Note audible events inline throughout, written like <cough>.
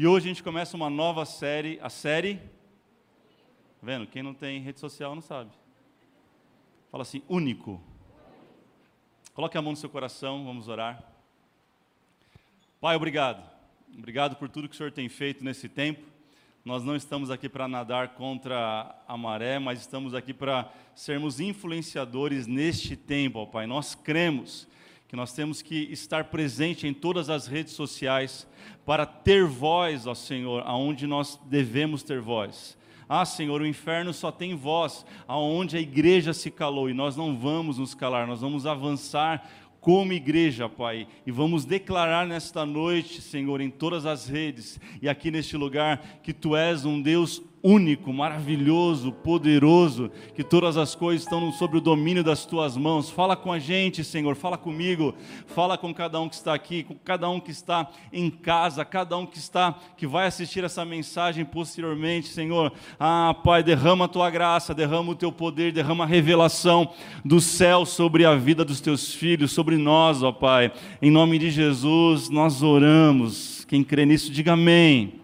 E hoje a gente começa uma nova série, a série. Tá vendo? Quem não tem rede social não sabe. Fala assim, único. Coloque a mão no seu coração, vamos orar. Pai, obrigado. Obrigado por tudo que o Senhor tem feito nesse tempo. Nós não estamos aqui para nadar contra a maré, mas estamos aqui para sermos influenciadores neste tempo, ó Pai. Nós cremos que nós temos que estar presente em todas as redes sociais para ter voz, ó Senhor, aonde nós devemos ter voz. Ah, Senhor, o inferno só tem voz aonde a igreja se calou e nós não vamos nos calar, nós vamos avançar como igreja, Pai, e vamos declarar nesta noite, Senhor, em todas as redes e aqui neste lugar, que Tu és um Deus único, maravilhoso, poderoso, que todas as coisas estão sob o domínio das tuas mãos. Fala com a gente, Senhor, fala comigo, fala com cada um que está aqui, com cada um que está em casa, cada um que está que vai assistir essa mensagem posteriormente, Senhor. Ah, Pai, derrama a tua graça, derrama o teu poder, derrama a revelação do céu sobre a vida dos teus filhos, sobre nós, ó Pai. Em nome de Jesus, nós oramos. Quem crê nisso, diga amém.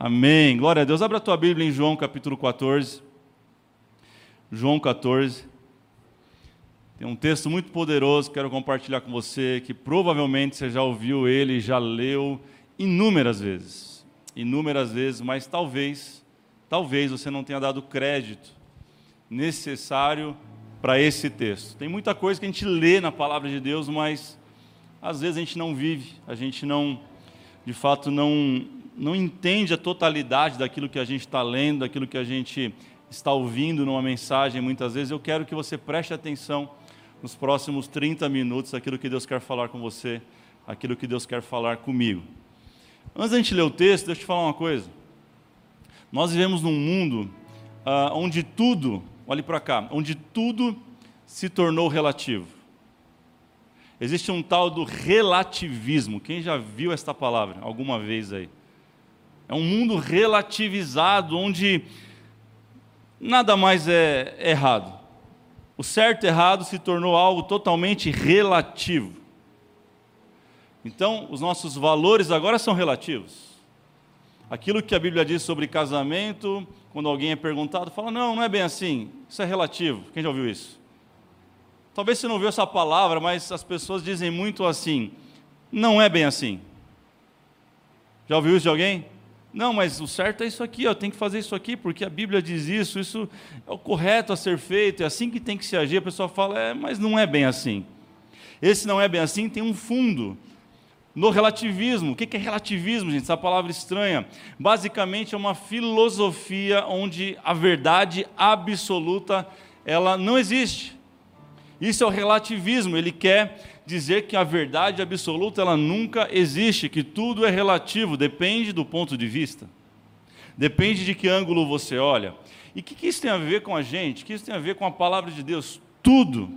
Amém. Glória a Deus. Abra a tua Bíblia em João capítulo 14. João 14. Tem um texto muito poderoso que quero compartilhar com você, que provavelmente você já ouviu ele, já leu inúmeras vezes. Inúmeras vezes, mas talvez, talvez você não tenha dado crédito necessário para esse texto. Tem muita coisa que a gente lê na palavra de Deus, mas às vezes a gente não vive, a gente não, de fato, não, não entende a totalidade daquilo que a gente está lendo, daquilo que a gente está ouvindo numa mensagem, muitas vezes, eu quero que você preste atenção nos próximos 30 minutos aquilo que Deus quer falar com você, aquilo que Deus quer falar comigo. Antes da gente ler o texto, deixa eu te falar uma coisa. Nós vivemos num mundo uh, onde tudo, olhe para cá, onde tudo se tornou relativo. Existe um tal do relativismo. Quem já viu esta palavra alguma vez aí? É um mundo relativizado, onde nada mais é errado. O certo e errado se tornou algo totalmente relativo. Então, os nossos valores agora são relativos. Aquilo que a Bíblia diz sobre casamento, quando alguém é perguntado, fala: não, não é bem assim, isso é relativo. Quem já ouviu isso? Talvez você não ouviu essa palavra, mas as pessoas dizem muito assim: não é bem assim. Já ouviu isso de alguém? Não, mas o certo é isso aqui, tenho que fazer isso aqui, porque a Bíblia diz isso, isso é o correto a ser feito, é assim que tem que se agir. A pessoa fala, é, mas não é bem assim. Esse não é bem assim, tem um fundo. No relativismo, o que é relativismo, gente? Essa palavra estranha. Basicamente é uma filosofia onde a verdade absoluta ela não existe. Isso é o relativismo, ele quer dizer que a verdade absoluta ela nunca existe, que tudo é relativo, depende do ponto de vista. Depende de que ângulo você olha. E o que, que isso tem a ver com a gente? O que isso tem a ver com a palavra de Deus? Tudo.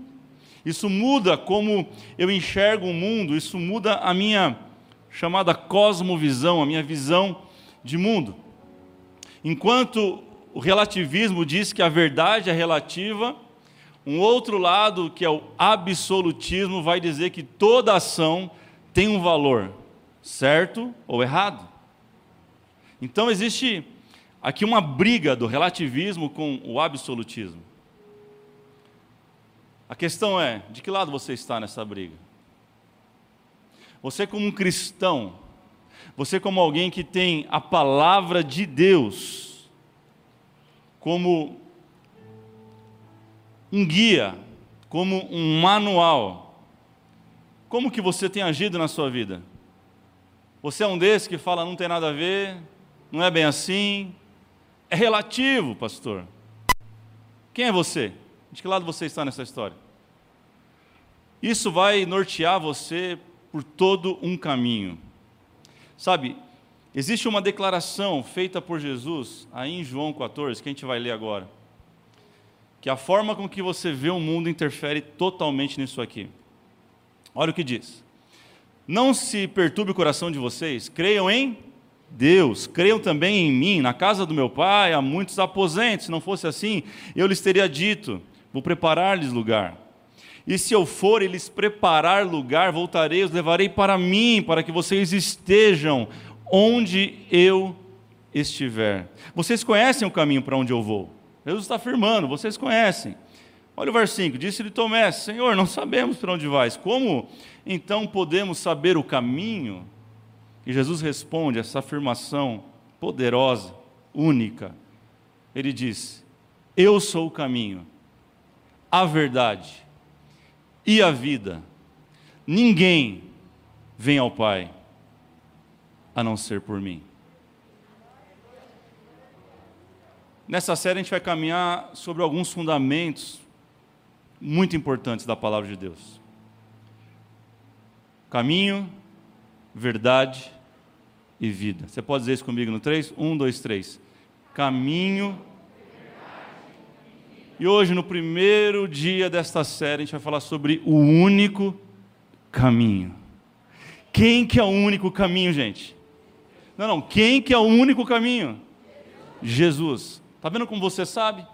Isso muda como eu enxergo o mundo, isso muda a minha chamada cosmovisão, a minha visão de mundo. Enquanto o relativismo diz que a verdade é relativa, um outro lado, que é o absolutismo, vai dizer que toda ação tem um valor, certo ou errado. Então existe aqui uma briga do relativismo com o absolutismo. A questão é: de que lado você está nessa briga? Você, como um cristão, você, como alguém que tem a palavra de Deus como um guia, como um manual. Como que você tem agido na sua vida? Você é um desses que fala não tem nada a ver, não é bem assim? É relativo, pastor. Quem é você? De que lado você está nessa história? Isso vai nortear você por todo um caminho. Sabe, existe uma declaração feita por Jesus aí em João 14, que a gente vai ler agora que a forma com que você vê o mundo interfere totalmente nisso aqui. Olha o que diz: Não se perturbe o coração de vocês, creiam em Deus, creiam também em mim. Na casa do meu pai há muitos aposentos, se não fosse assim, eu lhes teria dito: Vou preparar-lhes lugar. E se eu for e lhes preparar lugar, voltarei, os levarei para mim, para que vocês estejam onde eu estiver. Vocês conhecem o caminho para onde eu vou. Jesus está afirmando, vocês conhecem. Olha o versículo 5: Disse-lhe Tomé: Senhor, não sabemos para onde vais. Como então podemos saber o caminho? E Jesus responde essa afirmação poderosa, única. Ele diz: Eu sou o caminho, a verdade e a vida. Ninguém vem ao Pai a não ser por mim. Nessa série a gente vai caminhar sobre alguns fundamentos muito importantes da palavra de Deus. Caminho, verdade e vida. Você pode dizer isso comigo no 3? 1, 2, 3. Caminho. E hoje, no primeiro dia desta série, a gente vai falar sobre o único caminho. Quem que é o único caminho, gente? Não, não. Quem que é o único caminho? Jesus. Está vendo como você sabe?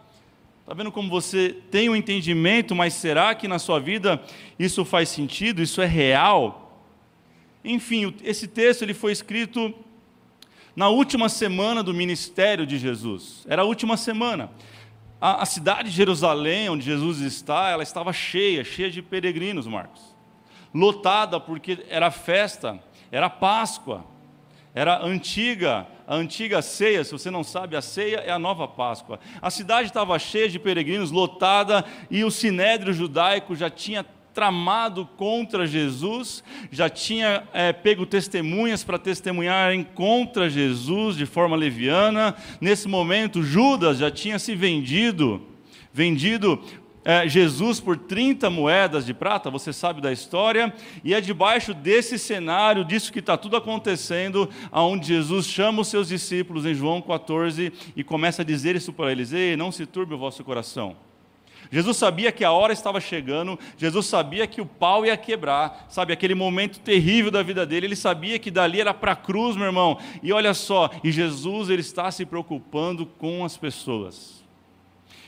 Está vendo como você tem um entendimento, mas será que na sua vida isso faz sentido? Isso é real? Enfim, esse texto ele foi escrito na última semana do ministério de Jesus. Era a última semana. A, a cidade de Jerusalém, onde Jesus está, ela estava cheia, cheia de peregrinos, Marcos. Lotada porque era festa, era Páscoa. Era antiga, a antiga ceia, se você não sabe, a ceia é a nova Páscoa. A cidade estava cheia de peregrinos, lotada, e o sinédrio judaico já tinha tramado contra Jesus, já tinha é, pego testemunhas para testemunharem contra Jesus de forma leviana. Nesse momento, Judas já tinha se vendido, vendido é, Jesus por 30 moedas de prata, você sabe da história, e é debaixo desse cenário, disso que está tudo acontecendo, aonde Jesus chama os seus discípulos em João 14 e começa a dizer isso para eles: Ei, não se turbe o vosso coração. Jesus sabia que a hora estava chegando, Jesus sabia que o pau ia quebrar, sabe, aquele momento terrível da vida dele, ele sabia que dali era para a cruz, meu irmão. E olha só, e Jesus ele está se preocupando com as pessoas.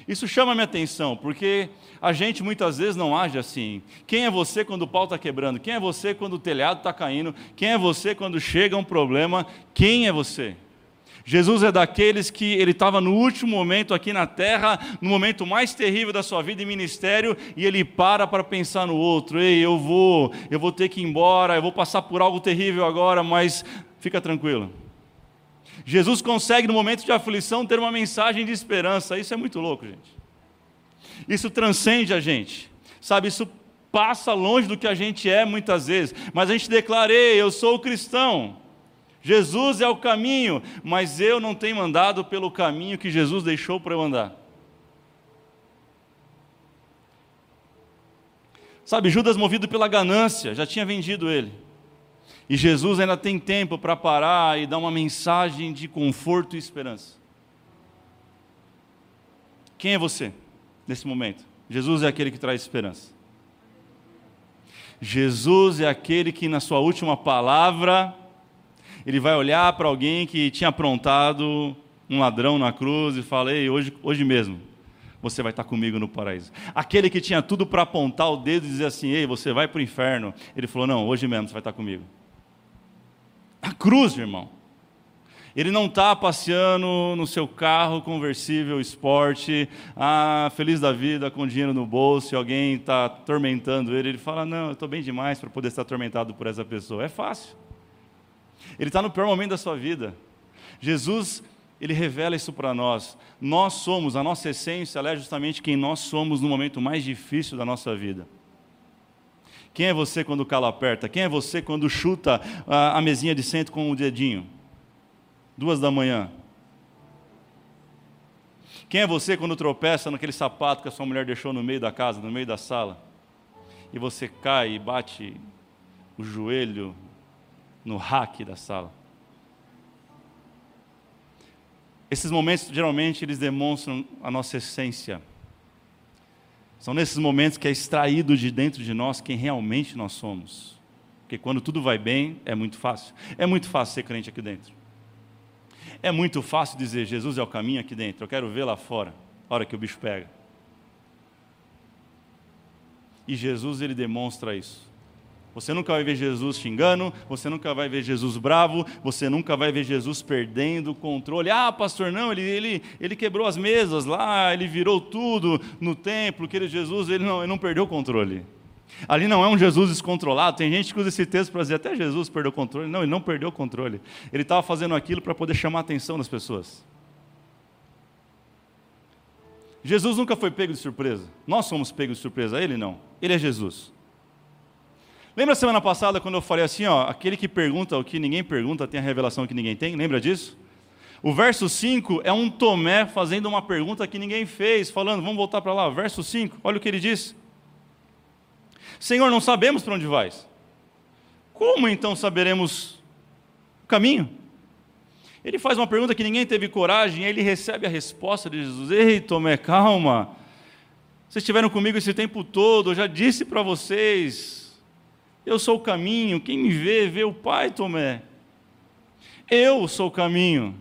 Isso chama minha atenção, porque a gente muitas vezes não age assim. Quem é você quando o pau está quebrando? Quem é você quando o telhado está caindo? Quem é você quando chega um problema? Quem é você? Jesus é daqueles que ele estava no último momento aqui na terra, no momento mais terrível da sua vida e ministério, e ele para para pensar no outro. Ei, eu vou, eu vou ter que ir embora, eu vou passar por algo terrível agora, mas fica tranquilo. Jesus consegue, no momento de aflição, ter uma mensagem de esperança. Isso é muito louco, gente. Isso transcende a gente. Sabe, isso passa longe do que a gente é muitas vezes. Mas a gente declara: eu sou cristão. Jesus é o caminho, mas eu não tenho andado pelo caminho que Jesus deixou para eu andar. Sabe, Judas, movido pela ganância, já tinha vendido ele. E Jesus ainda tem tempo para parar e dar uma mensagem de conforto e esperança. Quem é você nesse momento? Jesus é aquele que traz esperança. Jesus é aquele que, na sua última palavra, ele vai olhar para alguém que tinha aprontado um ladrão na cruz e fala: Ei, hoje, hoje mesmo, você vai estar comigo no paraíso. Aquele que tinha tudo para apontar o dedo e dizer assim: Ei, você vai para o inferno. Ele falou: Não, hoje mesmo você vai estar comigo. A cruz, irmão. Ele não está passeando no seu carro conversível, esporte, ah, feliz da vida, com dinheiro no bolso, e alguém está atormentando ele. Ele fala: Não, eu estou bem demais para poder ser atormentado por essa pessoa. É fácil. Ele está no pior momento da sua vida. Jesus, ele revela isso para nós. Nós somos, a nossa essência, ela é justamente quem nós somos no momento mais difícil da nossa vida. Quem é você quando o calo aperta? Quem é você quando chuta a, a mesinha de centro com o dedinho? Duas da manhã. Quem é você quando tropeça naquele sapato que a sua mulher deixou no meio da casa, no meio da sala? E você cai e bate o joelho no rack da sala. Esses momentos, geralmente, eles demonstram a nossa essência. São nesses momentos que é extraído de dentro de nós quem realmente nós somos. Porque quando tudo vai bem, é muito fácil. É muito fácil ser crente aqui dentro. É muito fácil dizer Jesus é o caminho aqui dentro. Eu quero ver lá fora, a hora que o bicho pega. E Jesus ele demonstra isso. Você nunca vai ver Jesus xingando, você nunca vai ver Jesus bravo, você nunca vai ver Jesus perdendo o controle. Ah, pastor, não, ele, ele, ele quebrou as mesas lá, ele virou tudo no templo, que Jesus, ele não, ele não perdeu o controle. Ali não é um Jesus descontrolado. Tem gente que usa esse texto para dizer até Jesus perdeu o controle. Não, ele não perdeu o controle. Ele estava fazendo aquilo para poder chamar a atenção das pessoas. Jesus nunca foi pego de surpresa. Nós somos pegos de surpresa, ele não. Ele é Jesus. Lembra semana passada quando eu falei assim, ó, aquele que pergunta o que ninguém pergunta tem a revelação que ninguém tem? Lembra disso? O verso 5 é um Tomé fazendo uma pergunta que ninguém fez, falando, vamos voltar para lá, verso 5, olha o que ele diz. Senhor, não sabemos para onde vais. Como então saberemos o caminho? Ele faz uma pergunta que ninguém teve coragem, e ele recebe a resposta de Jesus: Ei, Tomé, calma. Vocês estiveram comigo esse tempo todo, eu já disse para vocês, eu sou o caminho, quem me vê, vê o Pai, Tomé. Eu sou o caminho.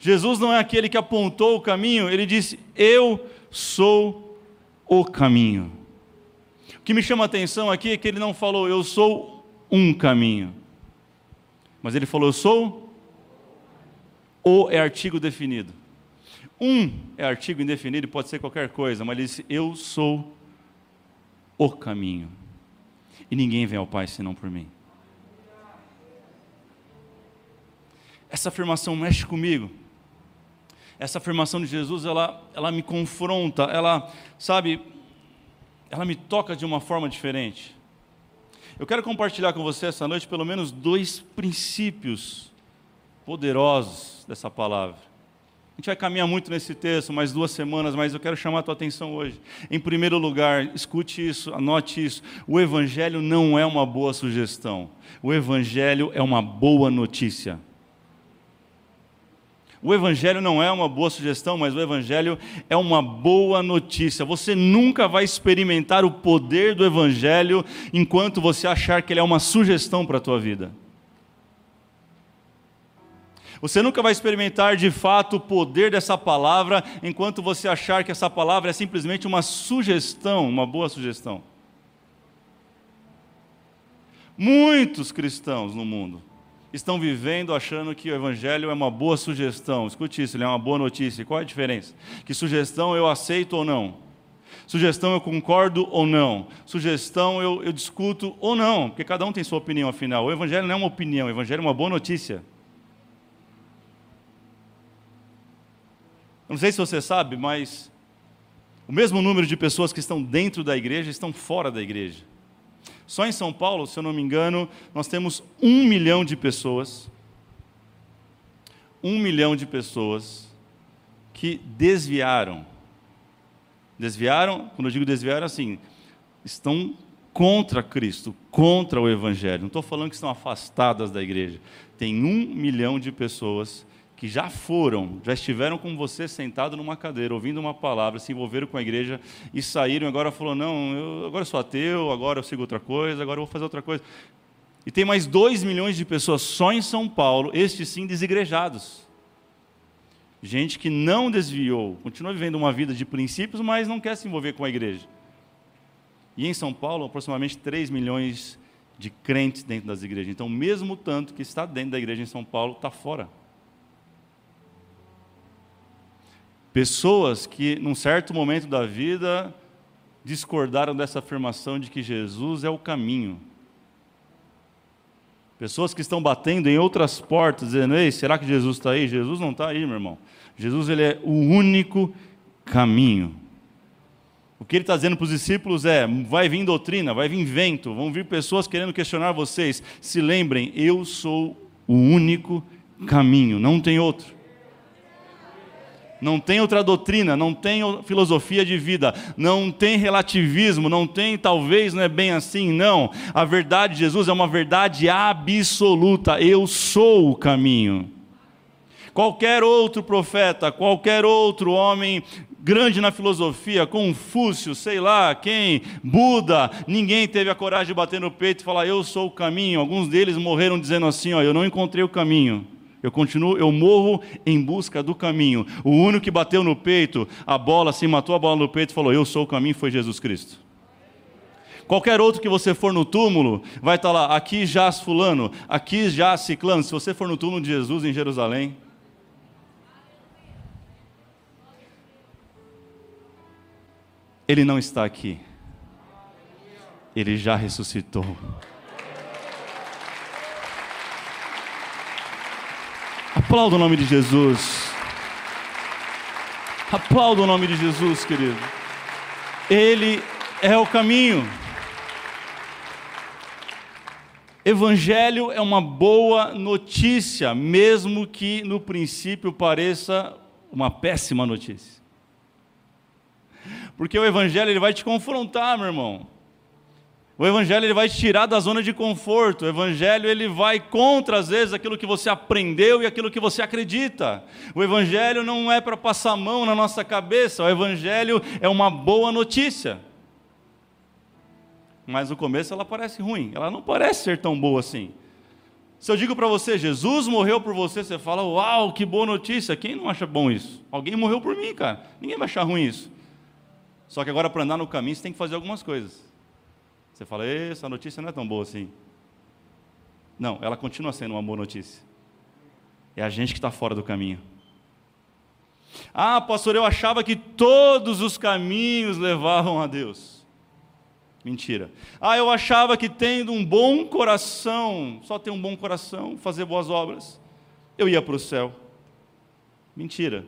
Jesus não é aquele que apontou o caminho, ele disse: Eu sou o caminho. O que me chama a atenção aqui é que ele não falou, Eu sou um caminho, mas ele falou, Eu sou o é artigo definido. Um é artigo indefinido, pode ser qualquer coisa, mas ele disse: Eu sou o caminho. E ninguém vem ao Pai senão por mim. Essa afirmação mexe comigo. Essa afirmação de Jesus, ela, ela me confronta, ela, sabe, ela me toca de uma forma diferente. Eu quero compartilhar com você essa noite pelo menos dois princípios poderosos dessa palavra. A gente vai caminhar muito nesse texto, mais duas semanas, mas eu quero chamar a tua atenção hoje. Em primeiro lugar, escute isso, anote isso. O Evangelho não é uma boa sugestão. O Evangelho é uma boa notícia. O Evangelho não é uma boa sugestão, mas o Evangelho é uma boa notícia. Você nunca vai experimentar o poder do Evangelho enquanto você achar que ele é uma sugestão para a tua vida. Você nunca vai experimentar de fato o poder dessa palavra enquanto você achar que essa palavra é simplesmente uma sugestão, uma boa sugestão. Muitos cristãos no mundo estão vivendo achando que o evangelho é uma boa sugestão. Escute isso, ele é uma boa notícia. Qual é a diferença? Que sugestão eu aceito ou não? Sugestão eu concordo ou não? Sugestão eu, eu discuto ou não? Porque cada um tem sua opinião, afinal. O evangelho não é uma opinião, o evangelho é uma boa notícia. Não sei se você sabe, mas o mesmo número de pessoas que estão dentro da igreja estão fora da igreja. Só em São Paulo, se eu não me engano, nós temos um milhão de pessoas, um milhão de pessoas que desviaram. Desviaram, quando eu digo desviaram, assim, estão contra Cristo, contra o Evangelho. Não estou falando que estão afastadas da igreja. Tem um milhão de pessoas que já foram, já estiveram com você sentado numa cadeira, ouvindo uma palavra, se envolveram com a igreja e saíram, agora falou: não, eu, agora eu sou ateu, agora eu sigo outra coisa, agora eu vou fazer outra coisa. E tem mais 2 milhões de pessoas só em São Paulo, estes sim desigrejados. Gente que não desviou, continua vivendo uma vida de princípios, mas não quer se envolver com a igreja. E em São Paulo, aproximadamente 3 milhões de crentes dentro das igrejas. Então, mesmo tanto que está dentro da igreja em São Paulo, está fora. Pessoas que, num certo momento da vida, discordaram dessa afirmação de que Jesus é o caminho. Pessoas que estão batendo em outras portas, dizendo: Ei, será que Jesus está aí? Jesus não está aí, meu irmão. Jesus ele é o único caminho. O que ele está dizendo para os discípulos é: vai vir doutrina, vai vir vento, vão vir pessoas querendo questionar vocês. Se lembrem, eu sou o único caminho, não tem outro não tem outra doutrina, não tem filosofia de vida, não tem relativismo, não tem talvez não é bem assim, não. A verdade de Jesus é uma verdade absoluta. Eu sou o caminho. Qualquer outro profeta, qualquer outro homem grande na filosofia, Confúcio, sei lá quem, Buda, ninguém teve a coragem de bater no peito e falar: Eu sou o caminho. Alguns deles morreram dizendo assim: ó, Eu não encontrei o caminho. Eu continuo, eu morro em busca do caminho. O único que bateu no peito, a bola, assim, matou a bola no peito e falou: Eu sou o caminho, foi Jesus Cristo. Qualquer outro que você for no túmulo, vai estar lá, aqui jaz fulano, aqui jaz ciclano. Se você for no túmulo de Jesus em Jerusalém, ele não está aqui. Ele já ressuscitou. Aplauda o nome de Jesus. Aplauda o nome de Jesus, querido. Ele é o caminho. Evangelho é uma boa notícia, mesmo que no princípio pareça uma péssima notícia. Porque o Evangelho ele vai te confrontar, meu irmão. O evangelho ele vai te tirar da zona de conforto. O evangelho ele vai contra às vezes aquilo que você aprendeu e aquilo que você acredita. O evangelho não é para passar a mão na nossa cabeça. O evangelho é uma boa notícia. Mas no começo ela parece ruim. Ela não parece ser tão boa assim. Se eu digo para você, Jesus morreu por você, você fala, uau, que boa notícia. Quem não acha bom isso? Alguém morreu por mim, cara. Ninguém vai achar ruim isso. Só que agora para andar no caminho você tem que fazer algumas coisas. Você fala, essa notícia não é tão boa assim. Não, ela continua sendo uma boa notícia. É a gente que está fora do caminho. Ah, pastor, eu achava que todos os caminhos levavam a Deus. Mentira. Ah, eu achava que tendo um bom coração, só ter um bom coração, fazer boas obras, eu ia para o céu. Mentira.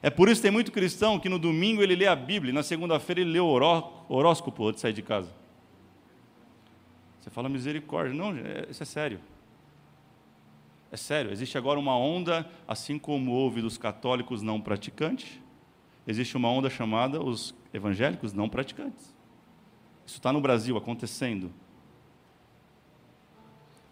É por isso que tem muito cristão que no domingo ele lê a Bíblia, na segunda-feira ele lê o horóscopo antes de sair de casa. Você fala misericórdia. Não, é, isso é sério. É sério. Existe agora uma onda, assim como houve dos católicos não praticantes, existe uma onda chamada os evangélicos não praticantes. Isso está no Brasil acontecendo.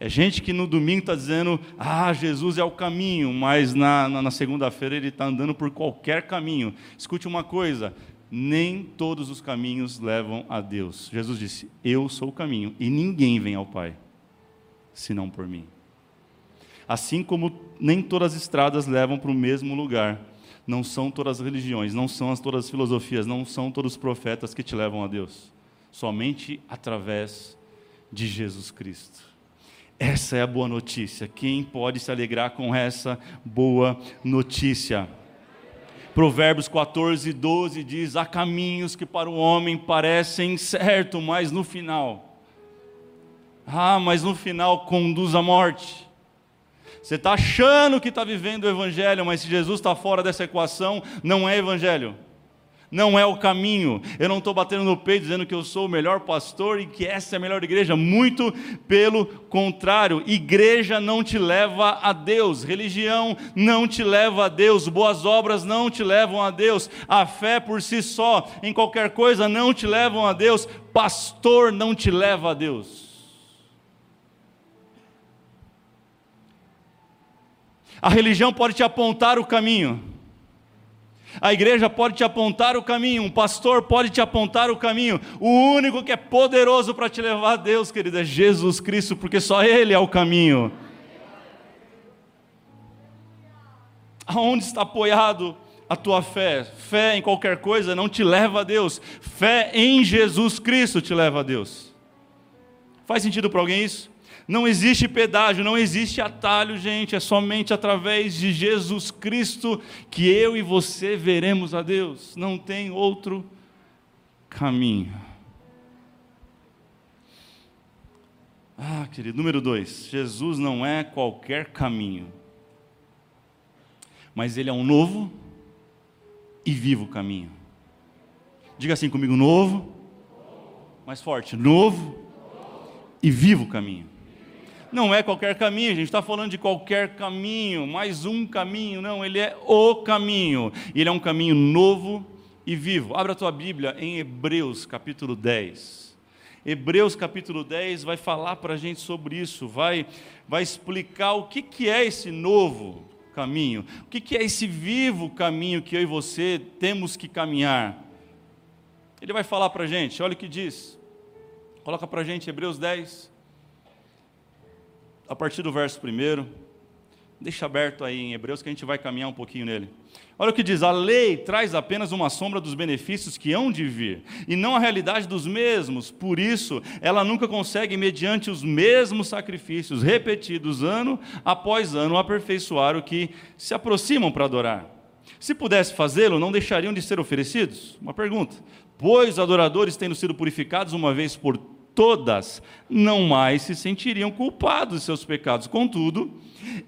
É gente que no domingo está dizendo, ah, Jesus é o caminho, mas na, na, na segunda-feira ele está andando por qualquer caminho. Escute uma coisa: nem todos os caminhos levam a Deus. Jesus disse: Eu sou o caminho e ninguém vem ao Pai senão por mim. Assim como nem todas as estradas levam para o mesmo lugar, não são todas as religiões, não são todas as filosofias, não são todos os profetas que te levam a Deus, somente através de Jesus Cristo. Essa é a boa notícia. Quem pode se alegrar com essa boa notícia? Provérbios 14, 12 diz: Há caminhos que para o homem parecem certo, mas no final, ah, mas no final conduz à morte. Você está achando que está vivendo o Evangelho, mas se Jesus está fora dessa equação, não é Evangelho não é o caminho. Eu não estou batendo no peito dizendo que eu sou o melhor pastor e que essa é a melhor igreja. Muito pelo contrário. Igreja não te leva a Deus, religião não te leva a Deus, boas obras não te levam a Deus, a fé por si só, em qualquer coisa, não te levam a Deus, pastor não te leva a Deus. A religião pode te apontar o caminho a igreja pode te apontar o caminho, um pastor pode te apontar o caminho. O único que é poderoso para te levar a Deus, querido, é Jesus Cristo, porque só Ele é o caminho. Aonde está apoiado a tua fé? Fé em qualquer coisa não te leva a Deus. Fé em Jesus Cristo te leva a Deus. Faz sentido para alguém isso? Não existe pedágio, não existe atalho, gente, é somente através de Jesus Cristo que eu e você veremos a Deus. Não tem outro caminho. Ah, querido, número dois, Jesus não é qualquer caminho, mas Ele é um novo e vivo caminho. Diga assim comigo: novo, mais forte, novo e vivo caminho. Não é qualquer caminho, a gente está falando de qualquer caminho, mais um caminho, não, ele é o caminho. Ele é um caminho novo e vivo. Abra a tua Bíblia em Hebreus capítulo 10. Hebreus capítulo 10 vai falar para a gente sobre isso, vai, vai explicar o que, que é esse novo caminho, o que, que é esse vivo caminho que eu e você temos que caminhar. Ele vai falar para a gente, olha o que diz. Coloca para a gente Hebreus 10, a partir do verso 1, Deixa aberto aí em Hebreus que a gente vai caminhar um pouquinho nele. Olha o que diz: a lei traz apenas uma sombra dos benefícios que hão de vir, e não a realidade dos mesmos. Por isso, ela nunca consegue, mediante os mesmos sacrifícios repetidos ano após ano, aperfeiçoar o que se aproximam para adorar. Se pudesse fazê-lo, não deixariam de ser oferecidos? Uma pergunta. Pois adoradores, tendo sido purificados uma vez por todas, não mais se sentiriam culpados de seus pecados. Contudo,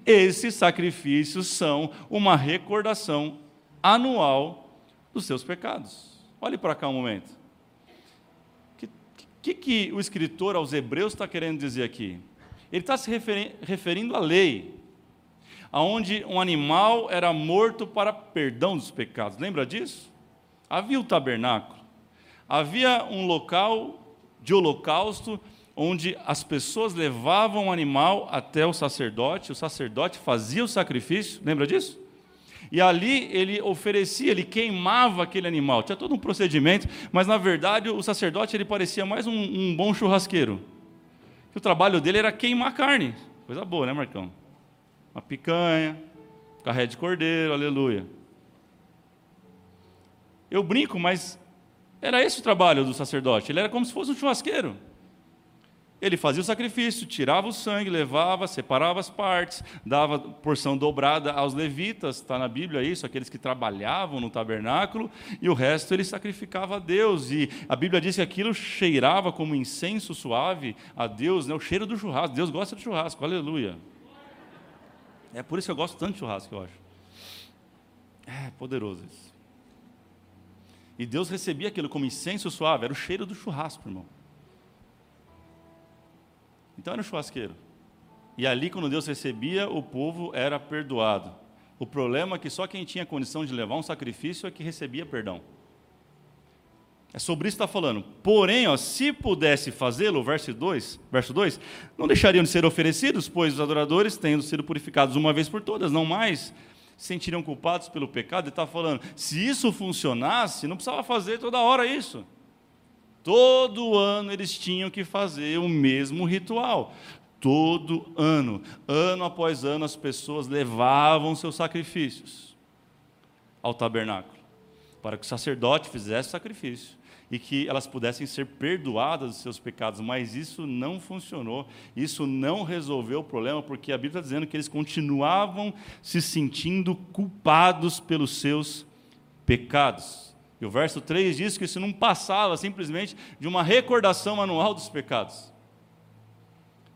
esses sacrifícios são uma recordação anual dos seus pecados. Olhe para cá um momento. O que, que, o escritor aos Hebreus está querendo dizer aqui? Ele está se referi referindo à lei, aonde um animal era morto para perdão dos pecados. Lembra disso? Havia o tabernáculo, havia um local de holocausto onde as pessoas levavam o animal até o sacerdote, o sacerdote fazia o sacrifício, lembra disso? E ali ele oferecia, ele queimava aquele animal. Tinha todo um procedimento, mas na verdade o sacerdote ele parecia mais um, um bom churrasqueiro. Que o trabalho dele era queimar carne. Coisa boa, né, Marcão? Uma picanha, carré de cordeiro, aleluia. Eu brinco, mas era esse o trabalho do sacerdote. Ele era como se fosse um churrasqueiro. Ele fazia o sacrifício, tirava o sangue, levava, separava as partes, dava porção dobrada aos levitas, está na Bíblia isso, aqueles que trabalhavam no tabernáculo, e o resto ele sacrificava a Deus. E a Bíblia diz que aquilo cheirava como incenso suave a Deus, né? o cheiro do churrasco. Deus gosta de churrasco, aleluia. É por isso que eu gosto tanto de churrasco, eu acho. É poderoso isso. E Deus recebia aquilo como incenso suave, era o cheiro do churrasco, irmão. Então era um churrasqueiro. E ali, quando Deus recebia, o povo era perdoado. O problema é que só quem tinha condição de levar um sacrifício é que recebia perdão. É sobre isso que está falando. Porém, ó, se pudesse fazê-lo, verso 2, verso 2, não deixariam de ser oferecidos, pois os adoradores, tendo sido purificados uma vez por todas, não mais se sentiriam culpados pelo pecado. Ele está falando, se isso funcionasse, não precisava fazer toda hora isso. Todo ano eles tinham que fazer o mesmo ritual. Todo ano, ano após ano, as pessoas levavam seus sacrifícios ao tabernáculo, para que o sacerdote fizesse sacrifício e que elas pudessem ser perdoadas dos seus pecados, mas isso não funcionou, isso não resolveu o problema, porque a Bíblia está dizendo que eles continuavam se sentindo culpados pelos seus pecados. E o verso 3 diz que isso não passava simplesmente de uma recordação anual dos pecados.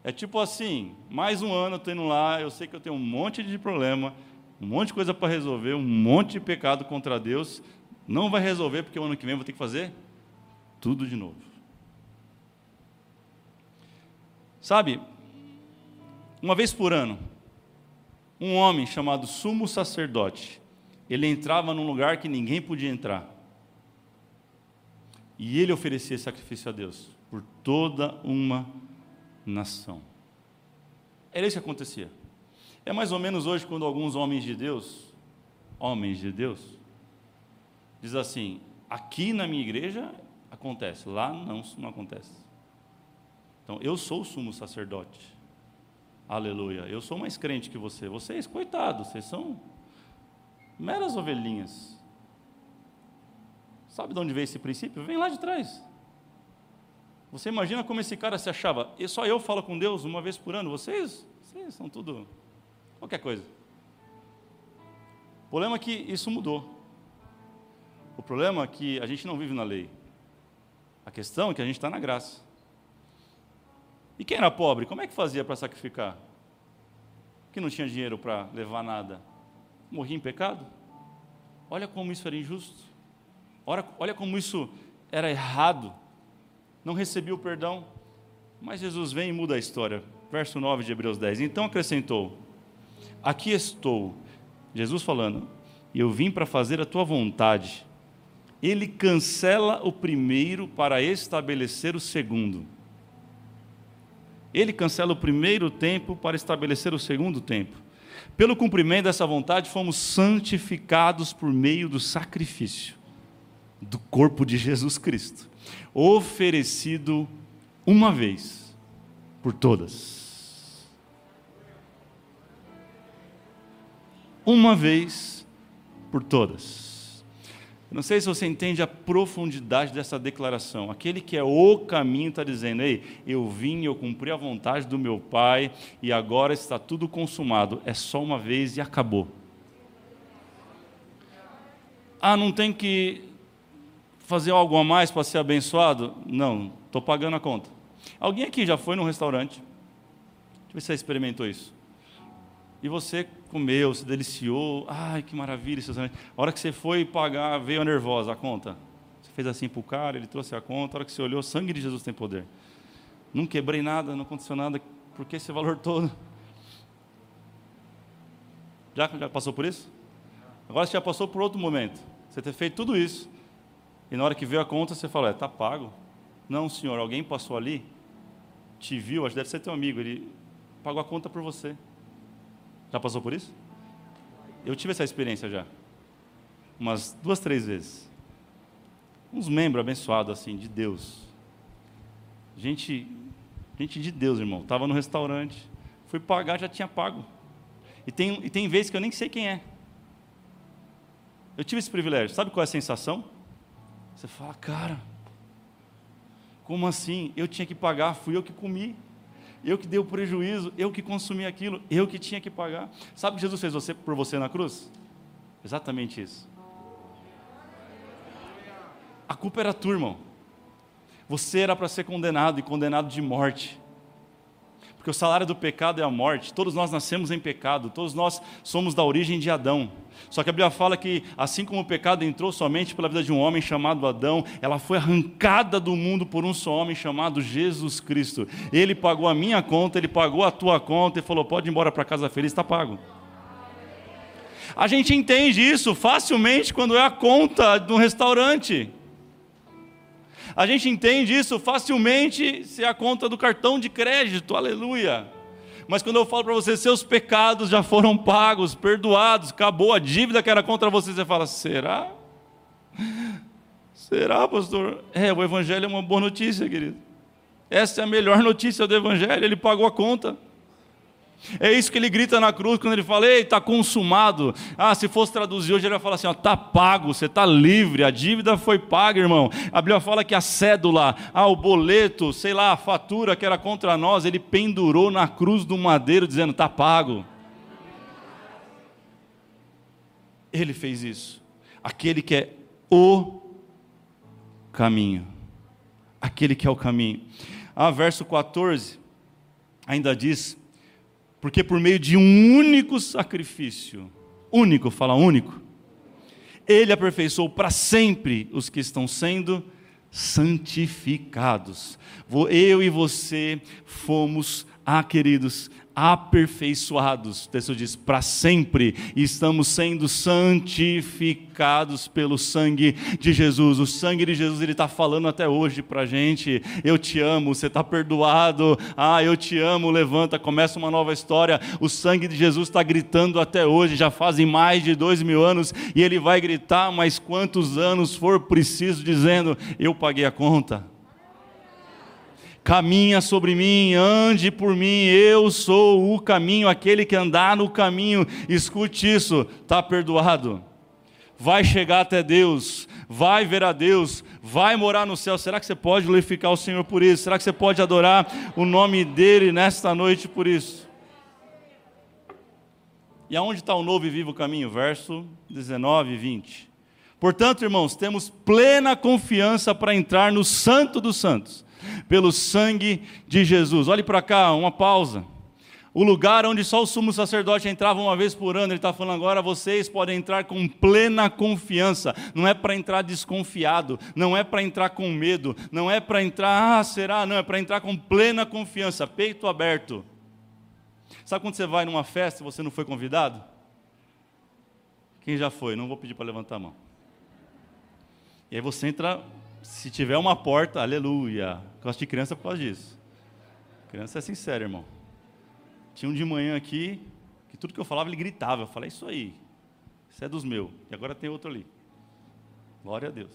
É tipo assim, mais um ano eu estou indo lá, eu sei que eu tenho um monte de problema, um monte de coisa para resolver, um monte de pecado contra Deus. Não vai resolver porque o ano que vem eu vou ter que fazer tudo de novo. Sabe, uma vez por ano, um homem chamado sumo sacerdote, ele entrava num lugar que ninguém podia entrar. E ele oferecia sacrifício a Deus por toda uma nação. Era isso que acontecia. É mais ou menos hoje quando alguns homens de Deus, homens de Deus, diz assim: aqui na minha igreja acontece, lá não, não acontece. Então eu sou o sumo sacerdote. Aleluia. Eu sou mais crente que você. Vocês, coitados, vocês são meras ovelhinhas. Sabe de onde veio esse princípio? Vem lá de trás. Você imagina como esse cara se achava? E só eu falo com Deus uma vez por ano. Vocês, vocês são tudo qualquer coisa. O problema é que isso mudou. O problema é que a gente não vive na lei. A questão é que a gente está na graça. E quem era pobre, como é que fazia para sacrificar? Que não tinha dinheiro para levar nada. Morria em pecado? Olha como isso era injusto. Olha, olha como isso era errado. Não recebia o perdão. Mas Jesus vem e muda a história. Verso 9 de Hebreus 10. Então acrescentou: Aqui estou. Jesus falando: Eu vim para fazer a tua vontade. Ele cancela o primeiro para estabelecer o segundo. Ele cancela o primeiro tempo para estabelecer o segundo tempo. Pelo cumprimento dessa vontade, fomos santificados por meio do sacrifício do corpo de Jesus Cristo, oferecido uma vez por todas. uma vez por todas. Não sei se você entende a profundidade dessa declaração. Aquele que é o caminho está dizendo: Ei, eu vim, eu cumpri a vontade do meu Pai e agora está tudo consumado. É só uma vez e acabou. Ah, não tem que fazer algo a mais para ser abençoado? Não, estou pagando a conta. Alguém aqui já foi num restaurante? Deixa eu ver se você experimentou isso. E você comeu, se deliciou, ai que maravilha. A hora que você foi pagar, veio a nervosa a conta. Você fez assim para o cara, ele trouxe a conta. A hora que você olhou, sangue de Jesus tem poder. Não quebrei nada, não aconteceu nada, por que esse valor todo? Já, já passou por isso? Agora você já passou por outro momento. Você ter feito tudo isso, e na hora que veio a conta, você fala, está é, pago. Não, senhor, alguém passou ali, te viu, acho que deve ser teu amigo, ele pagou a conta por você. Já passou por isso? Eu tive essa experiência já. Umas duas, três vezes. Uns membros abençoados assim, de Deus. Gente, gente de Deus, irmão. Estava no restaurante, fui pagar, já tinha pago. E tem, e tem vezes que eu nem sei quem é. Eu tive esse privilégio. Sabe qual é a sensação? Você fala, cara, como assim? Eu tinha que pagar, fui eu que comi eu que dei o prejuízo, eu que consumi aquilo, eu que tinha que pagar. Sabe o que Jesus fez você, por você na cruz? Exatamente isso. A culpa era tua, irmão. Você era para ser condenado e condenado de morte. Porque o salário do pecado é a morte. Todos nós nascemos em pecado, todos nós somos da origem de Adão. Só que a Bíblia fala que, assim como o pecado entrou somente pela vida de um homem chamado Adão, ela foi arrancada do mundo por um só homem chamado Jesus Cristo. Ele pagou a minha conta, ele pagou a tua conta e falou: pode ir embora para casa feliz, está pago. A gente entende isso facilmente quando é a conta de um restaurante. A gente entende isso facilmente se é a conta do cartão de crédito, aleluia. Mas quando eu falo para você, seus pecados já foram pagos, perdoados, acabou a dívida que era contra você, você fala: será? Será, pastor? É, o Evangelho é uma boa notícia, querido. Essa é a melhor notícia do Evangelho, ele pagou a conta. É isso que ele grita na cruz quando ele fala: Ei, está consumado. Ah, se fosse traduzir hoje, ele vai falar assim: está pago, você está livre, a dívida foi paga, irmão. A Bíblia fala que a cédula, ah, o boleto, sei lá, a fatura que era contra nós, ele pendurou na cruz do madeiro, dizendo: está pago. Ele fez isso. Aquele que é o caminho. Aquele que é o caminho. Ah, verso 14 ainda diz porque por meio de um único sacrifício, único, fala único, ele aperfeiçoou para sempre os que estão sendo santificados. Eu e você fomos, ah, queridos, aperfeiçoados, o texto diz, para sempre, estamos sendo santificados pelo sangue de Jesus. O sangue de Jesus, ele está falando até hoje para a gente: eu te amo, você está perdoado, ah, eu te amo, levanta, começa uma nova história. O sangue de Jesus está gritando até hoje, já fazem mais de dois mil anos, e ele vai gritar mais quantos anos for preciso, dizendo: eu paguei a conta caminha sobre mim, ande por mim, eu sou o caminho, aquele que andar no caminho, escute isso, está perdoado. Vai chegar até Deus, vai ver a Deus, vai morar no céu. Será que você pode glorificar o Senhor por isso? Será que você pode adorar o nome dEle nesta noite por isso? E aonde está o novo e vivo caminho? Verso 19 e 20. Portanto, irmãos, temos plena confiança para entrar no Santo dos Santos pelo sangue de Jesus. Olhe para cá, uma pausa. O lugar onde só o sumo sacerdote entrava uma vez por ano, ele está falando agora, vocês podem entrar com plena confiança. Não é para entrar desconfiado, não é para entrar com medo, não é para entrar, ah, será? Não, é para entrar com plena confiança, peito aberto. Sabe quando você vai numa festa e você não foi convidado? Quem já foi? Não vou pedir para levantar a mão. E aí você entra se tiver uma porta, aleluia. Gosto de criança por causa disso. Criança é sincera, irmão. Tinha um de manhã aqui, que tudo que eu falava ele gritava. Eu falei, isso aí, isso é dos meus. E agora tem outro ali. Glória a Deus.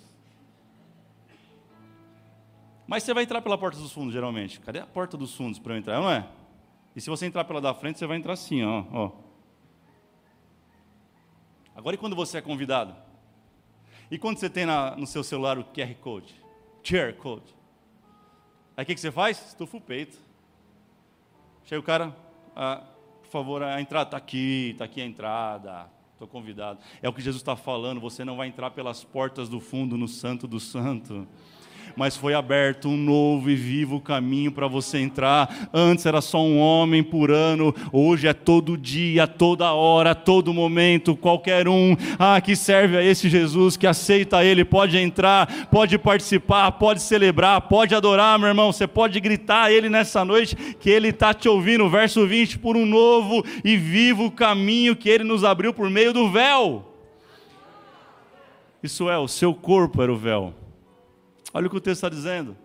Mas você vai entrar pela porta dos fundos, geralmente. Cadê a porta dos fundos para eu entrar? Não é? E se você entrar pela da frente, você vai entrar assim, ó. ó. Agora, e quando você é convidado? E quando você tem na, no seu celular o QR Code? QR Code. Aí o que, que você faz? Estufa o peito. Chega o cara, ah, por favor, a entrada está aqui, está aqui a entrada, estou convidado. É o que Jesus está falando, você não vai entrar pelas portas do fundo no Santo do Santo mas foi aberto um novo e vivo caminho para você entrar. Antes era só um homem por ano, hoje é todo dia, toda hora, todo momento, qualquer um. Ah, que serve a esse Jesus, que aceita Ele, pode entrar, pode participar, pode celebrar, pode adorar, meu irmão. Você pode gritar a Ele nessa noite que Ele está te ouvindo. Verso 20: por um novo e vivo caminho que Ele nos abriu por meio do véu. Isso é, o seu corpo era o véu. Olha o que o texto está dizendo.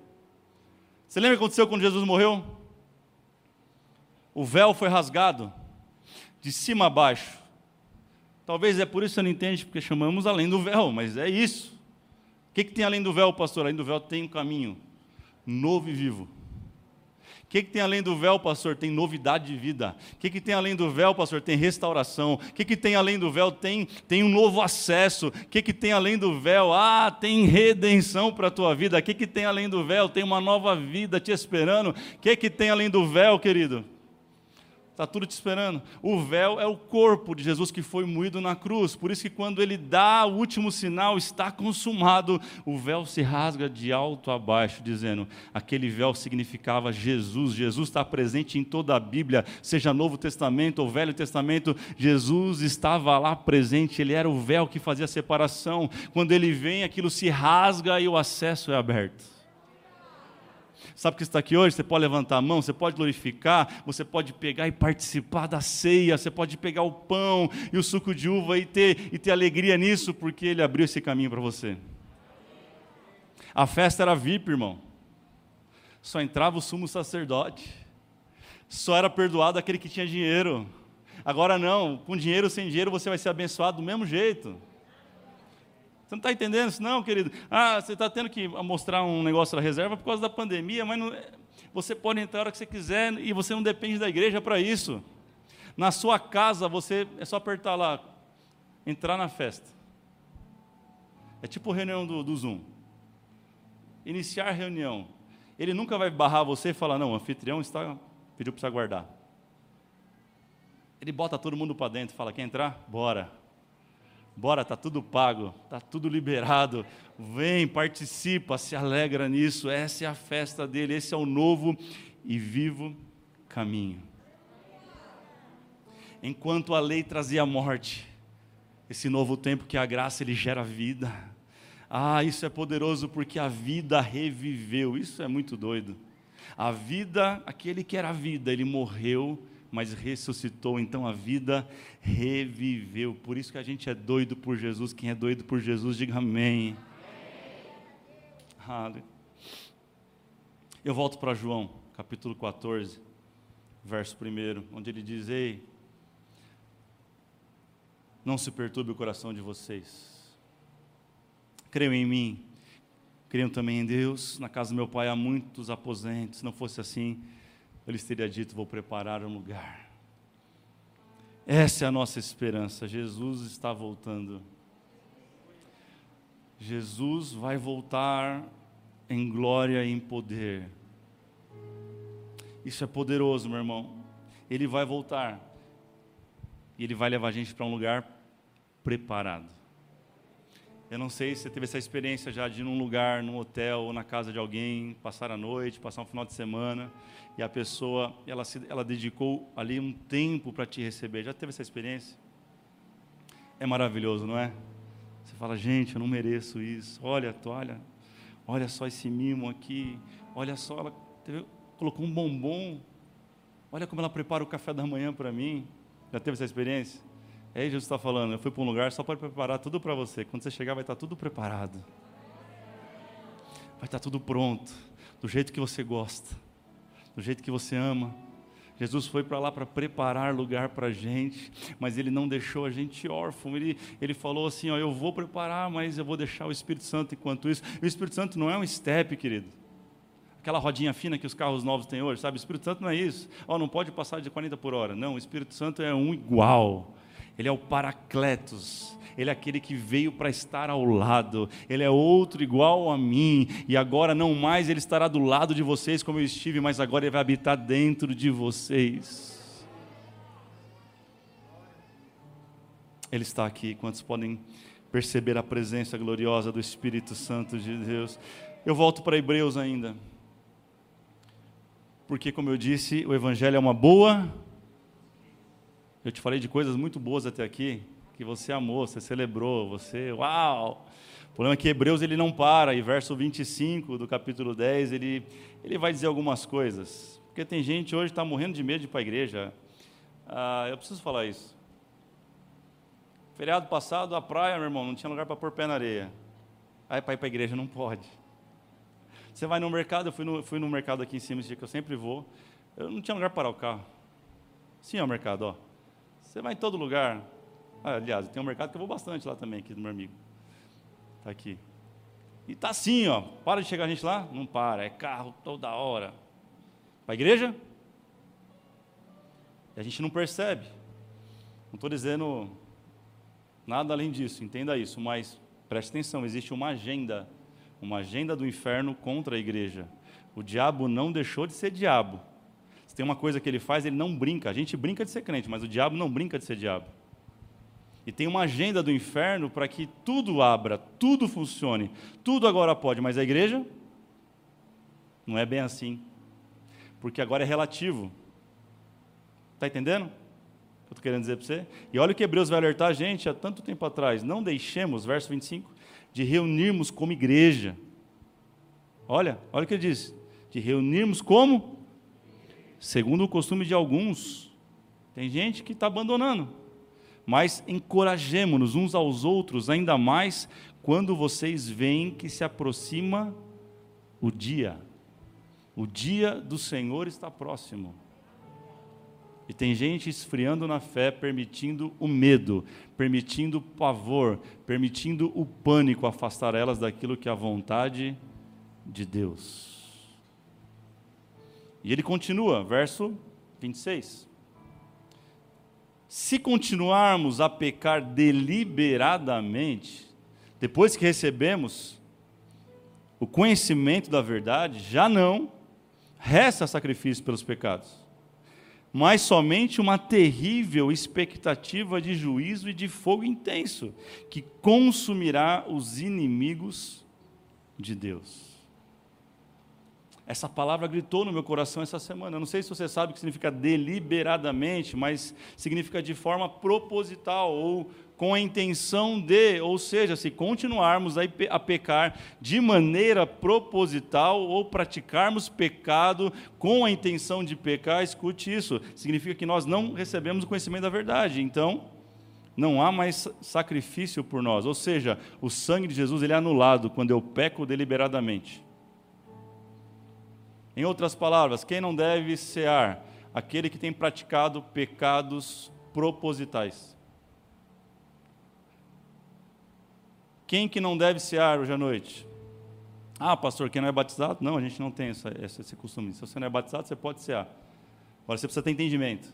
Você lembra o que aconteceu quando Jesus morreu? O véu foi rasgado, de cima a baixo. Talvez é por isso que você não entende, porque chamamos além do véu, mas é isso. O que, que tem além do véu, pastor? Além do véu tem um caminho novo e vivo que, que tem além do véu, pastor? Tem novidade de vida. O que, que tem além do véu, pastor? Tem restauração. O que, que tem além do véu? Tem, tem um novo acesso. O que, que tem além do véu? Ah, tem redenção para a tua vida. O que, que tem além do véu? Tem uma nova vida te esperando. O que, que tem além do véu, querido? Está tudo te esperando. O véu é o corpo de Jesus que foi moído na cruz. Por isso que quando ele dá o último sinal, está consumado, o véu se rasga de alto a baixo, dizendo: aquele véu significava Jesus. Jesus está presente em toda a Bíblia, seja Novo Testamento ou Velho Testamento. Jesus estava lá presente, ele era o véu que fazia a separação. Quando ele vem, aquilo se rasga e o acesso é aberto. Sabe que está aqui hoje? Você pode levantar a mão, você pode glorificar, você pode pegar e participar da ceia, você pode pegar o pão e o suco de uva e ter, e ter alegria nisso, porque Ele abriu esse caminho para você. A festa era VIP, irmão. Só entrava o sumo sacerdote. Só era perdoado aquele que tinha dinheiro. Agora não, com dinheiro ou sem dinheiro você vai ser abençoado do mesmo jeito. Você não está entendendo isso, não, querido? Ah, você está tendo que mostrar um negócio da reserva por causa da pandemia, mas não, você pode entrar a hora que você quiser e você não depende da igreja para isso. Na sua casa, você é só apertar lá, entrar na festa. É tipo reunião do, do Zoom. Iniciar reunião. Ele nunca vai barrar você e falar, não, o anfitrião está, pediu para você aguardar. Ele bota todo mundo para dentro fala, quer entrar? Bora. Bora, está tudo pago, está tudo liberado. Vem, participa, se alegra nisso. Essa é a festa dele, esse é o novo e vivo caminho. Enquanto a lei trazia morte, esse novo tempo que a graça ele gera vida. Ah, isso é poderoso porque a vida reviveu. Isso é muito doido. A vida, aquele que era vida, ele morreu mas ressuscitou, então a vida reviveu. Por isso que a gente é doido por Jesus. Quem é doido por Jesus, diga amém. amém. Eu volto para João, capítulo 14, verso 1, onde ele diz: Ei, não se perturbe o coração de vocês. Creiam em mim, creiam também em Deus. Na casa do meu pai há muitos aposentos. Se não fosse assim, ele teria dito: Vou preparar um lugar. Essa é a nossa esperança. Jesus está voltando. Jesus vai voltar em glória e em poder. Isso é poderoso, meu irmão. Ele vai voltar. E ele vai levar a gente para um lugar preparado. Eu não sei se você teve essa experiência já de ir num lugar, num hotel ou na casa de alguém, passar a noite, passar um final de semana, e a pessoa, ela, se, ela dedicou ali um tempo para te receber. Já teve essa experiência? É maravilhoso, não é? Você fala, gente, eu não mereço isso. Olha a toalha, olha só esse mimo aqui, olha só, ela teve, colocou um bombom, olha como ela prepara o café da manhã para mim. Já teve essa experiência? É aí Jesus está falando, eu fui para um lugar só para preparar tudo para você. Quando você chegar, vai estar tá tudo preparado. Vai estar tá tudo pronto, do jeito que você gosta, do jeito que você ama. Jesus foi para lá para preparar lugar para a gente, mas Ele não deixou a gente órfão. Ele, ele falou assim: ó, Eu vou preparar, mas eu vou deixar o Espírito Santo enquanto isso. E o Espírito Santo não é um step, querido. Aquela rodinha fina que os carros novos têm hoje, sabe? O Espírito Santo não é isso. Ó, não pode passar de 40 por hora. Não, o Espírito Santo é um igual. Ele é o Paracletos, Ele é aquele que veio para estar ao lado. Ele é outro igual a mim. E agora não mais ele estará do lado de vocês como eu estive, mas agora ele vai habitar dentro de vocês. Ele está aqui. Quantos podem perceber a presença gloriosa do Espírito Santo de Deus? Eu volto para Hebreus ainda. Porque, como eu disse, o Evangelho é uma boa. Eu te falei de coisas muito boas até aqui, que você amou, você celebrou, você. Uau! O problema é que Hebreus ele não para, e verso 25 do capítulo 10, ele, ele vai dizer algumas coisas. Porque tem gente hoje que está morrendo de medo de ir para a igreja. Ah, eu preciso falar isso. Feriado passado, a praia, meu irmão, não tinha lugar para pôr pé na areia. Aí para ir para a igreja não pode. Você vai no mercado, eu fui no, fui no mercado aqui em cima, esse dia que eu sempre vou. Eu não tinha lugar para parar o carro. Sim, é o mercado, ó. Você vai em todo lugar. Ah, aliás, tem um mercado que eu vou bastante lá também, aqui do meu amigo. Está aqui. E está assim, ó. Para de chegar a gente lá? Não para, é carro toda hora. Para a igreja? E a gente não percebe. Não estou dizendo Nada além disso, entenda isso, mas preste atenção: existe uma agenda, uma agenda do inferno contra a igreja. O diabo não deixou de ser diabo. Tem uma coisa que ele faz, ele não brinca. A gente brinca de ser crente, mas o diabo não brinca de ser diabo. E tem uma agenda do inferno para que tudo abra, tudo funcione, tudo agora pode, mas a igreja não é bem assim. Porque agora é relativo. Está entendendo? eu estou querendo dizer para você? E olha o que Hebreus vai alertar a gente há tanto tempo atrás. Não deixemos, verso 25, de reunirmos como igreja. Olha, olha o que ele diz. De reunirmos como? Segundo o costume de alguns. Tem gente que está abandonando. Mas encorajemos-nos uns aos outros, ainda mais quando vocês veem que se aproxima o dia. O dia do Senhor está próximo. E tem gente esfriando na fé, permitindo o medo, permitindo o pavor, permitindo o pânico afastar elas daquilo que é a vontade de Deus. E ele continua, verso 26. Se continuarmos a pecar deliberadamente, depois que recebemos o conhecimento da verdade, já não resta sacrifício pelos pecados mas somente uma terrível expectativa de juízo e de fogo intenso, que consumirá os inimigos de Deus. Essa palavra gritou no meu coração essa semana. Eu não sei se você sabe o que significa deliberadamente, mas significa de forma proposital ou com a intenção de, ou seja, se continuarmos a pecar de maneira proposital ou praticarmos pecado com a intenção de pecar, escute isso, significa que nós não recebemos o conhecimento da verdade. Então, não há mais sacrifício por nós, ou seja, o sangue de Jesus ele é anulado quando eu peco deliberadamente. Em outras palavras, quem não deve cear? Aquele que tem praticado pecados propositais. Quem que não deve cear hoje à noite? Ah, pastor, quem não é batizado? Não, a gente não tem essa, esse costume. Se você não é batizado, você pode cear. Agora você precisa ter entendimento.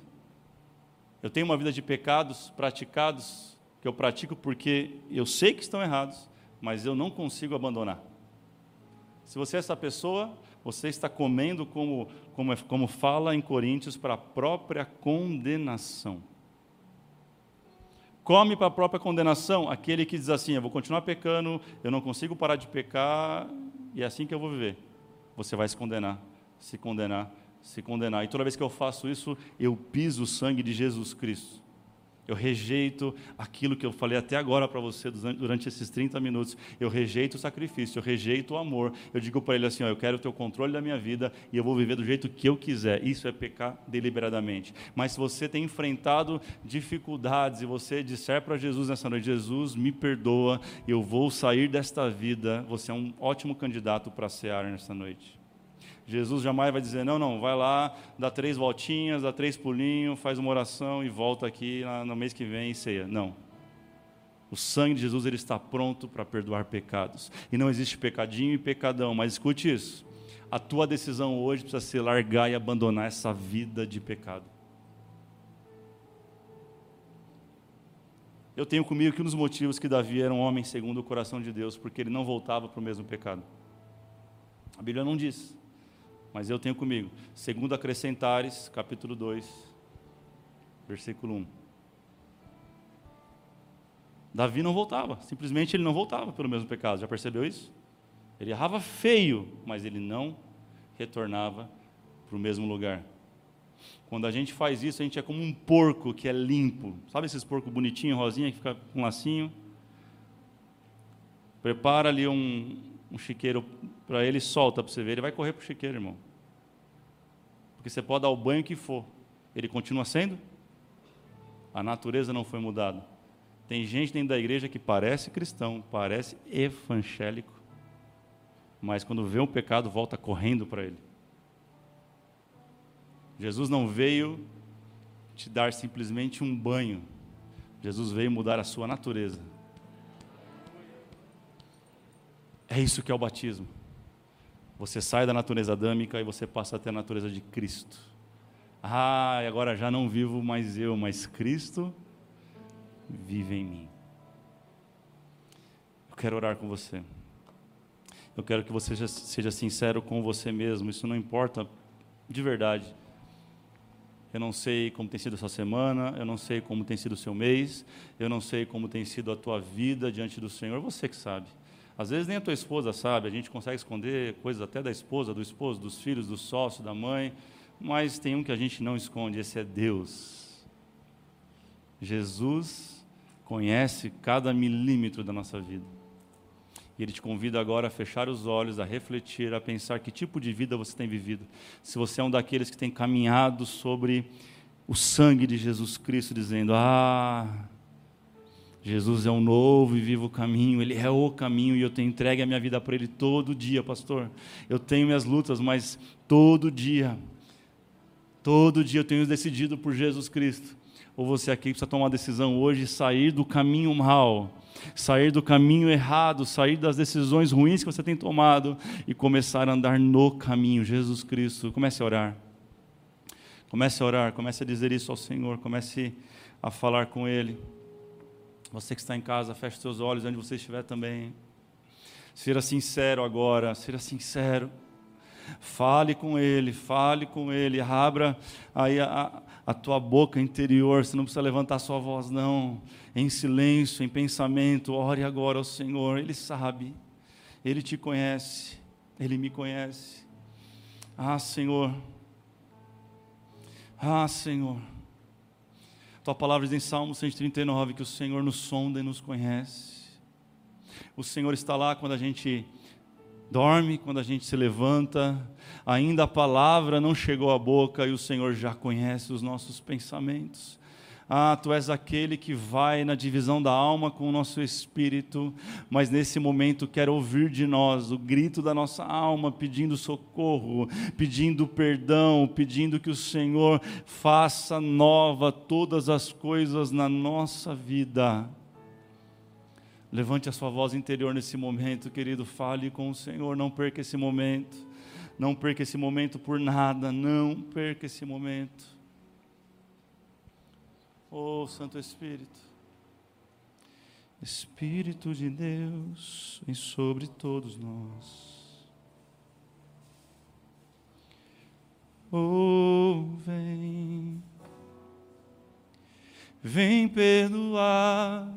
Eu tenho uma vida de pecados praticados que eu pratico porque eu sei que estão errados, mas eu não consigo abandonar. Se você é essa pessoa, você está comendo, como, como, como fala em Coríntios, para a própria condenação. Come para a própria condenação aquele que diz assim: Eu vou continuar pecando, eu não consigo parar de pecar, e é assim que eu vou viver. Você vai se condenar, se condenar, se condenar. E toda vez que eu faço isso, eu piso o sangue de Jesus Cristo. Eu rejeito aquilo que eu falei até agora para você durante esses 30 minutos. Eu rejeito o sacrifício, eu rejeito o amor. Eu digo para ele assim: ó, eu quero o controle da minha vida e eu vou viver do jeito que eu quiser. Isso é pecar deliberadamente. Mas se você tem enfrentado dificuldades e você disser para Jesus nessa noite: Jesus, me perdoa, eu vou sair desta vida, você é um ótimo candidato para cear nessa noite. Jesus jamais vai dizer, não, não, vai lá, dá três voltinhas, dá três pulinhos, faz uma oração e volta aqui no mês que vem e ceia. Não. O sangue de Jesus ele está pronto para perdoar pecados. E não existe pecadinho e pecadão, mas escute isso. A tua decisão hoje precisa ser largar e abandonar essa vida de pecado. Eu tenho comigo que um dos motivos que Davi era um homem segundo o coração de Deus, porque ele não voltava para o mesmo pecado. A Bíblia não diz, mas eu tenho comigo. Segundo Acrescentares, capítulo 2, versículo 1. Davi não voltava, simplesmente ele não voltava pelo mesmo pecado. Já percebeu isso? Ele errava feio, mas ele não retornava para o mesmo lugar. Quando a gente faz isso, a gente é como um porco que é limpo. Sabe esses porcos bonitinhos, rosinha, que fica com um lacinho? Prepara ali um, um chiqueiro para ele solta para você ver. Ele vai correr para o chiqueiro, irmão. Porque você pode dar o banho que for. Ele continua sendo? A natureza não foi mudada. Tem gente dentro da igreja que parece cristão, parece evangélico, mas quando vê um pecado, volta correndo para ele. Jesus não veio te dar simplesmente um banho, Jesus veio mudar a sua natureza. É isso que é o batismo. Você sai da natureza adâmica e você passa a ter a natureza de Cristo. Ah, agora já não vivo mais eu, mas Cristo vive em mim. Eu quero orar com você. Eu quero que você seja sincero com você mesmo. Isso não importa de verdade. Eu não sei como tem sido a sua semana, eu não sei como tem sido o seu mês, eu não sei como tem sido a tua vida diante do Senhor, você que sabe. Às vezes nem a tua esposa sabe, a gente consegue esconder coisas até da esposa, do esposo, dos filhos, do sócio, da mãe, mas tem um que a gente não esconde, esse é Deus. Jesus conhece cada milímetro da nossa vida. E Ele te convida agora a fechar os olhos, a refletir, a pensar que tipo de vida você tem vivido. Se você é um daqueles que tem caminhado sobre o sangue de Jesus Cristo, dizendo: Ah, Jesus é um novo e vivo caminho, Ele é o caminho e eu tenho entregue a minha vida para Ele todo dia, pastor. Eu tenho minhas lutas, mas todo dia, todo dia eu tenho decidido por Jesus Cristo ou você aqui precisa tomar uma decisão hoje, sair do caminho mal, sair do caminho errado, sair das decisões ruins que você tem tomado e começar a andar no caminho, Jesus Cristo. Comece a orar. Comece a orar, comece a dizer isso ao Senhor, comece a falar com Ele. Você que está em casa, feche seus olhos onde você estiver também. Seja sincero agora, seja sincero. Fale com Ele, fale com Ele, abra aí a, a tua boca interior, você não precisa levantar sua voz, não. Em silêncio, em pensamento, ore agora ao Senhor, Ele sabe, Ele te conhece, Ele me conhece. Ah, Senhor, ah, Senhor. Tua palavra diz em Salmo 139 que o Senhor nos sonda e nos conhece. O Senhor está lá quando a gente dorme, quando a gente se levanta, ainda a palavra não chegou à boca e o Senhor já conhece os nossos pensamentos. Ah, tu és aquele que vai na divisão da alma com o nosso espírito, mas nesse momento quer ouvir de nós o grito da nossa alma, pedindo socorro, pedindo perdão, pedindo que o Senhor faça nova todas as coisas na nossa vida. Levante a sua voz interior nesse momento, querido. Fale com o Senhor. Não perca esse momento. Não perca esse momento por nada. Não perca esse momento. Oh, Santo Espírito. Espírito de Deus, vem sobre todos nós. Oh, vem. Vem perdoar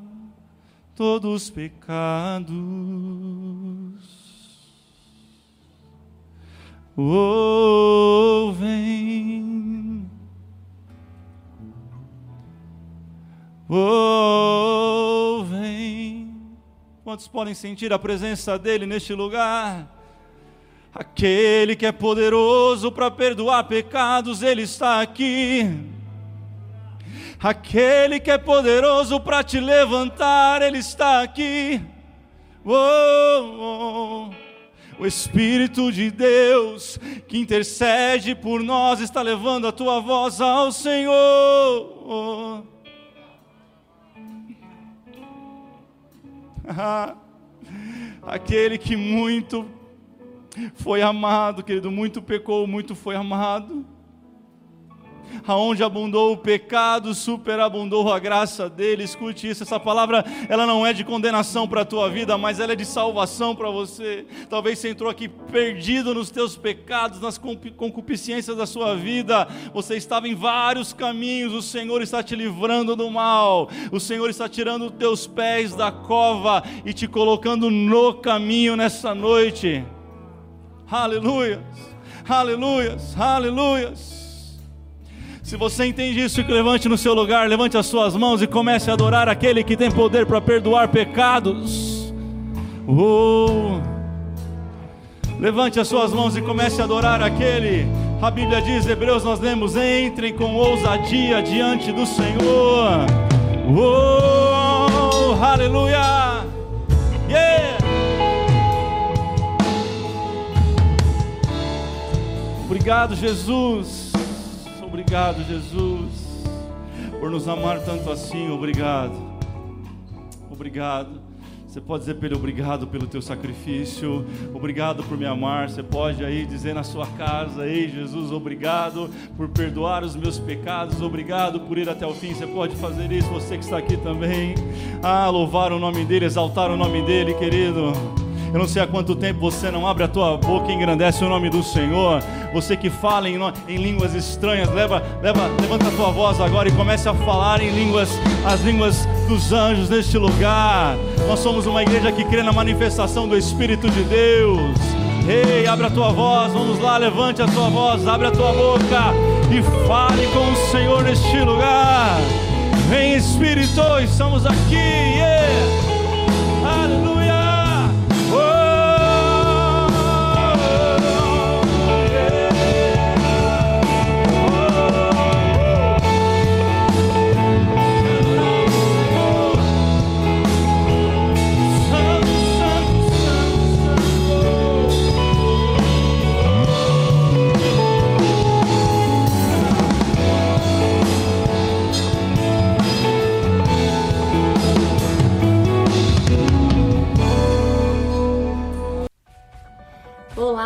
todos os pecados. Oh, vem. Oh, vem. Quantos podem sentir a presença dEle neste lugar? Aquele que é poderoso para perdoar pecados, Ele está aqui. Aquele que é poderoso para te levantar, Ele está aqui. Oh, oh. O Espírito de Deus que intercede por nós está levando a tua voz ao Senhor. <laughs> Aquele que muito foi amado, querido, muito pecou, muito foi amado aonde abundou o pecado, superabundou a graça dele. Escute isso, essa palavra, ela não é de condenação para a tua vida, mas ela é de salvação para você. Talvez você entrou aqui perdido nos teus pecados, nas concupiscências da sua vida. Você estava em vários caminhos, o Senhor está te livrando do mal. O Senhor está tirando os teus pés da cova e te colocando no caminho nessa noite. Aleluias, aleluias, aleluias. Se você entende isso, levante no seu lugar, levante as suas mãos e comece a adorar aquele que tem poder para perdoar pecados. Oh. Levante as suas mãos e comece a adorar aquele. A Bíblia diz, Hebreus, nós lemos: entrem com ousadia diante do Senhor. Oh, aleluia! Yeah! Obrigado, Jesus. Obrigado, Jesus, por nos amar tanto assim. Obrigado. Obrigado. Você pode dizer para ele obrigado pelo teu sacrifício, obrigado por me amar. Você pode aí dizer na sua casa: Ei, Jesus, obrigado por perdoar os meus pecados, obrigado por ir até o fim. Você pode fazer isso, você que está aqui também. Ah, louvar o nome dele, exaltar o nome dele, querido. Eu não sei há quanto tempo você não abre a tua boca e engrandece o nome do Senhor. Você que fala em, em línguas estranhas, leva, leva, levanta a tua voz agora e comece a falar em línguas, as línguas dos anjos neste lugar. Nós somos uma igreja que crê na manifestação do Espírito de Deus. Ei, abre a tua voz, vamos lá, levante a tua voz, abre a tua boca e fale com o Senhor neste lugar. Vem Espírito, estamos aqui. Yeah.